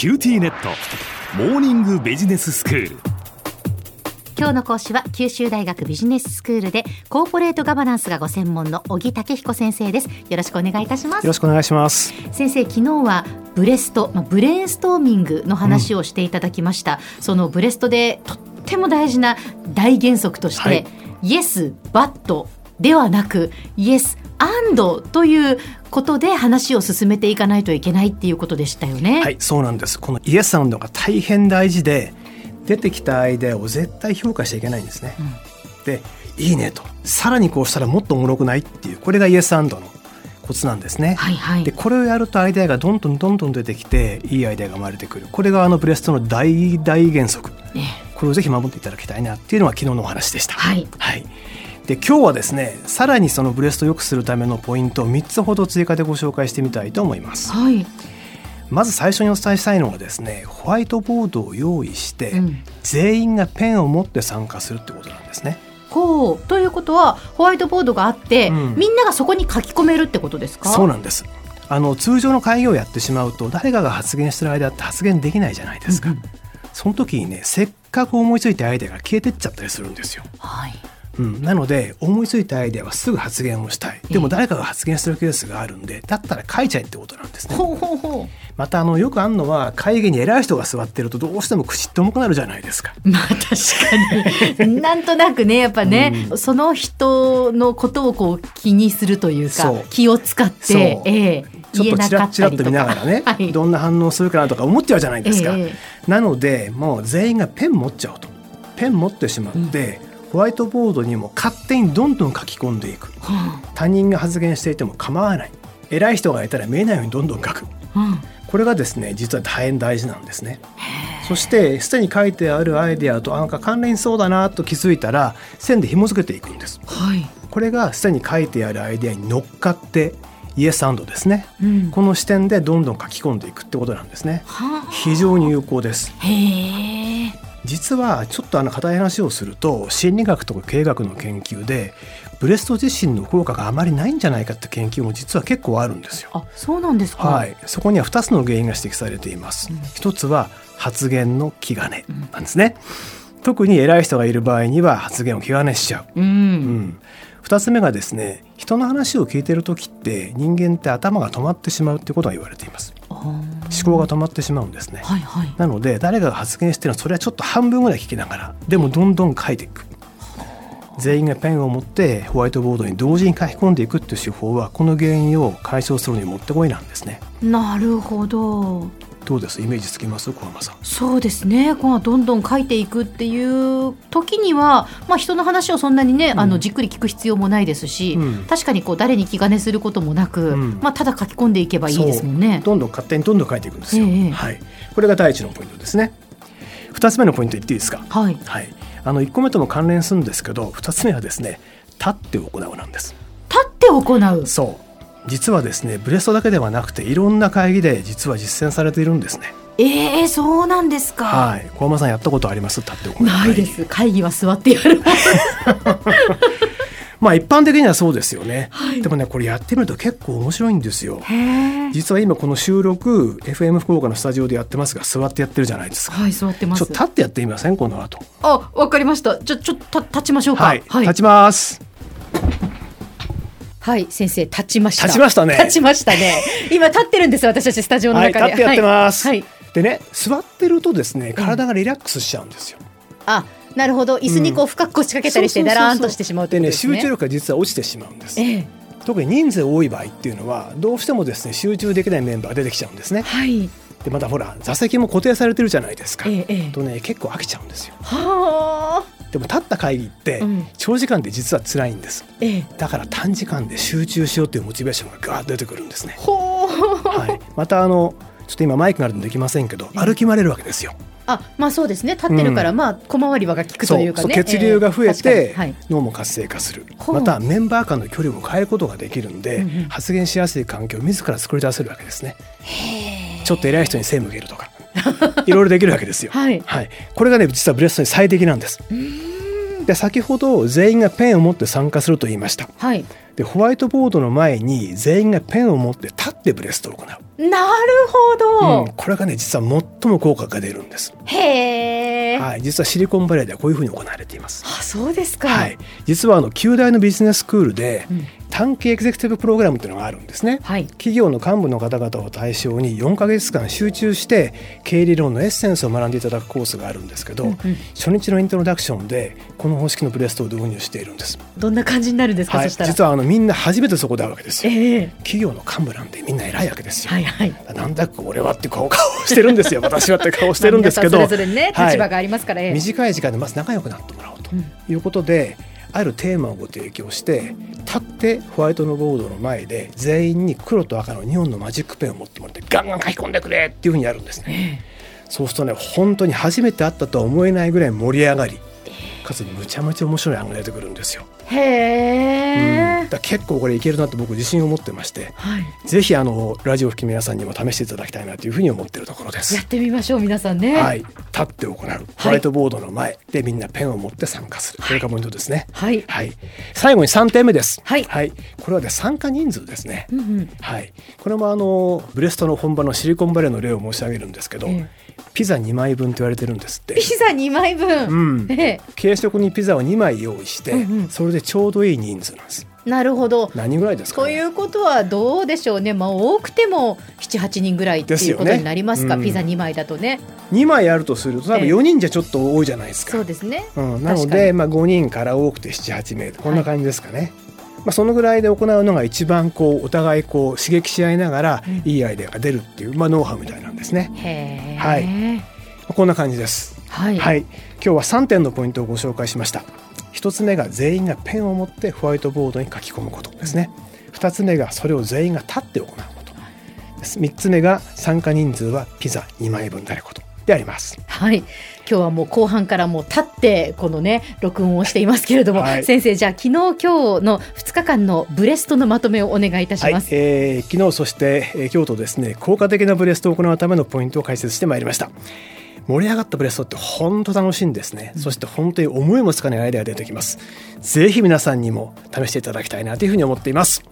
QTnet。モーニングビジネススクール。今日の講師は九州大学ビジネススクールでコーポレートガバナンスがご専門の小城武彦先生です。よろしくお願いいたします。よろしくお願いします。先生昨日はブレストまあブレインストーミングの話をしていただきました、うん、そのブレストでとっても大事な大原則として、はい、 Yes, but ではなく Yes, and ということで話を進めていかないといけないっていうことでしたよね。はいそうなんです。このイエスアンドが大変大事で出てきたアイデアを絶対評価しちゃいけないんですね。うん、でいいねと。さらにこうしたらもっとおもろくないっていう。これがイエスアンドのコツなんですね。はいはい、でこれをやるとアイデアがどんどんどんどん出てきていいアイデアが生まれてくる。これがあのブレストの大大原則、ね、これをぜひ守っていただきたいなっていうのが昨日のお話でした。はい、はいで今日はですねさらにそのブレストを良くするためのポイントを3つほど追加でご紹介してみたいと思います。はい。まず最初にお伝えしたいのはですねホワイトボードを用意して、うん、全員がペンを持って参加するってことなんですね。こう。ということはホワイトボードがあって、うん、みんながそこに書き込めるってことですか？そうなんです。あの通常の会議をやってしまうと誰かが発言してる間って発言できないじゃないですか、うん、その時にねせっかく思いついたアイデアが消えてっちゃったりするんですよ。はいうん、なので思いついたアイデアはすぐ発言をしたい。でも誰かが発言するケースがあるんでだったら書いちゃえってことなんですね。ほうほうほう。またあのよくあるのは会議に偉い人が座ってるとどうしても口って重くなるじゃないですか。まあ確かに。なんとなくねやっぱね、うん、その人のことをこう気にするというか気を使って、ええ、ちょっとチラッチラッと見ながらね、はい、どんな反応するかなとか思っちゃうじゃないですか。えなのでもう全員がペン持っちゃうと。ペン持ってしまって、うんホワイトボードにも勝手にどんどん書き込んでいく、他人が発言していても構わない。偉い人がいたら見えないようにどんどん書く、これがですね実は大変大事なんですね。そしてすでに書いてあるアイデアとなんか関連そうだなと気づいたら線で紐付けていくんです、はい、これがすでに書いてあるアイデアに乗っかってイエスアンドですね、うん、この視点でどんどん書き込んでいくってことなんですね。非常に有効です。へえ実はちょっとあの硬い話をすると心理学とか経営学の研究でブレスト自身の効果があまりないんじゃないかって研究も実は結構あるんですよ。あそうなんですか、はい、そこには2つの原因が指摘されています。うん、1つは発言の気兼ねなんですね。うん、特に偉い人がいる場合には発言を気兼ねしちゃう。うん、うん2つ目がですね人の話を聞いてる時って人間って頭が止まってしまうってことが言われています。思考が止まってしまうんですね、はいはい、なので誰かが発言してるのはそれはちょっと半分ぐらい聞きながらでもどんどん書いていく。全員がペンを持ってホワイトボードに同時に書き込んでいくっていう手法はこの原因を解消するにもってこいなんですね。なるほどどうです？イメージつきます？小浜さん。そうですね。こうどんどん書いていくっていう時には、まあ、人の話をそんなにね、うん、あのじっくり聞く必要もないですし、うん、確かにこう誰に気兼ねすることもなく、うん、まあ、ただ書き込んでいけばいいですもんね。どんどん勝手にどんどん書いていくんですよ、えー、はい、これが第一のポイントですね。二つ目のポイント言っていいですか？はい、はい、あの一個目とも関連するんですけど二つ目はですね立って行うなんです。立って行う。そう実はですねブレストだけではなくていろんな会議で実は実践されているんですね。えー、そうなんですか。はい、小浜さんやったことあります？立ってないです。会議は座ってやる。まあ一般的にはそうですよね、はい、でもねこれやってみると結構面白いんですよ。実は今この収録 FM 福岡のスタジオでやってますが座ってやってるじゃないですか。はい座ってます。ちょっと立ってやってみません？この後。あわかりました。じゃちょっと立ちましょうか。はい、はい、立ちますはい先生立ちました。立ちましたね。立ちましたね。今立ってるんです私たちスタジオの中で、はい、立ってやってます、はい、でね座ってるとですね体がリラックスしちゃうんですよ、うん、あなるほど。椅子にこう深く腰掛けたりしてだらんとしてしまうでね。集中力が実は落ちてしまうんです、ええ、特に人数多い場合っていうのはどうしてもですね集中できないメンバーが出てきちゃうんですね。はい。でまたほら座席も固定されてるじゃないですか、ええ、とね結構飽きちゃうんですよ。はあでも立った会議って長時間で実は辛いんです、うん、だから短時間で集中しようというモチベーションがガーッと出てくるんですね。はい、またあのちょっと今マイクがあるのできませんけど歩き回れるわけですよ。あまあそうですね。立ってるから、うん、まあ小回りはが効くというかね。血流が増えて、はい、脳も活性化する。またメンバー間の距離を変えることができるんで、うんうん、発言しやすい環境を自ら作り出せるわけですね。ちょっと偉い人に背向けるとか いろいろできるわけですよ。はい、はい、これがね実はブレストに最適なんです。で先ほど全員がペンを持って参加すると言いました。はい、でホワイトボードの前に全員がペンを持って立ってブレストを行う。なるほど、うん、これがね実は最も効果が出るんです。へえ、はい、実はシリコンバレーではこういうふうに行われています。あそうですか、はい、実はあの旧大のビジネススクールで、短期エグゼクティブプログラムっていうのがあるんですね、はい、企業の幹部の方々を対象に4か月間集中して経営理論のエッセンスを学んでいただくコースがあるんですけど、うんうん、初日のイントロダクションでこの方式のブレストを導入しているんです。どんな感じになるんですか、はい、実はあのみんな初めてそこで会うわけですよ、えー、企業の幹部なんてみんな偉いわけですよ、はいはい、なんだ俺はって顔顔してるんですよ。私はって顔してるんですけど。それぞれね、立場がありますから、短い時間でまず仲良くなってもらおうということで、うんあるテーマをご提供して立ってホワイトのボードの前で全員に黒と赤の2本のマジックペンを持ってもらってガンガン書き込んでくれっていうふうにやるんですね。そうするとね本当に初めて会ったとは思えないぐらい盛り上がりかつむちゃむちゃ面白い案が出てくるんですよ。へえ、うん、だ結構これいけるなって僕自信を持ってまして、はい、ぜひあのラジオ吹き皆さんにも試していただきたいなというふうに思っているところです。やってみましょう皆さんね。はい、立って行う。ホワイトボードの前でみんなペンを持って参加する、これがポイントですね。はい、はい、最後に3点目です。はい、はい、これはで参加人数ですね。うんうん、はい、これもあのブレストの本場のシリコンバレーの例を申し上げるんですけど。ええ。ピザ2枚分と言われてるんですって。ピザ2枚分、うん、軽食にピザを2枚用意して、うんうん、それでちょうどいい人数なんですなるほど。何ぐらいですか、ね、ということはどうでしょうね、まあ、多くても78人ぐらいっていうことになりますか、ねうん、ピザ2枚だとね。2枚あるとすると多分4人じゃちょっと多いじゃないですか、そうですね、うん、なので、まあ、5人から多くて78名こんな感じですかね、はい。まあ、そのぐらいで行うのが一番こうお互いこう刺激し合いながらいいアイデアが出るっていう、まあ、ノウハウみたいなんですね。はい、こんな感じです。はい、はい、今日は3点のポイントをご紹介しました。1つ目が全員がペンを持ってホワイトボードに書き込むことですね。2つ目がそれを全員が立って行うことです。3つ目が参加人数はピザ2枚分であることであります。はい。今日はもう後半からもう立ってこのね録音をしていますけれども、はい、先生じゃあ昨日今日の2日間のブレストのまとめをお願いいたします。はい、えー、昨日そして、えー、今日とですね効果的なブレストを行うためのポイントを解説してまいりました。盛り上がったブレストって本当楽しいんですね、うん、そして本当に思いもつかないアイデアが出てきます。ぜひ皆さんにも試していただきたいなというふうに思っています。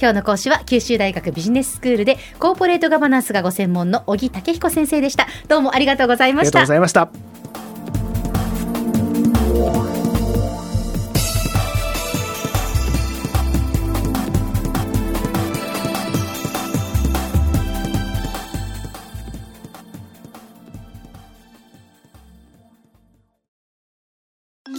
今日の講師は九州大学ビジネススクールでコーポレートガバナンスがご専門の小木武彦先生でした。どうもありがとうございました。ありがとうございました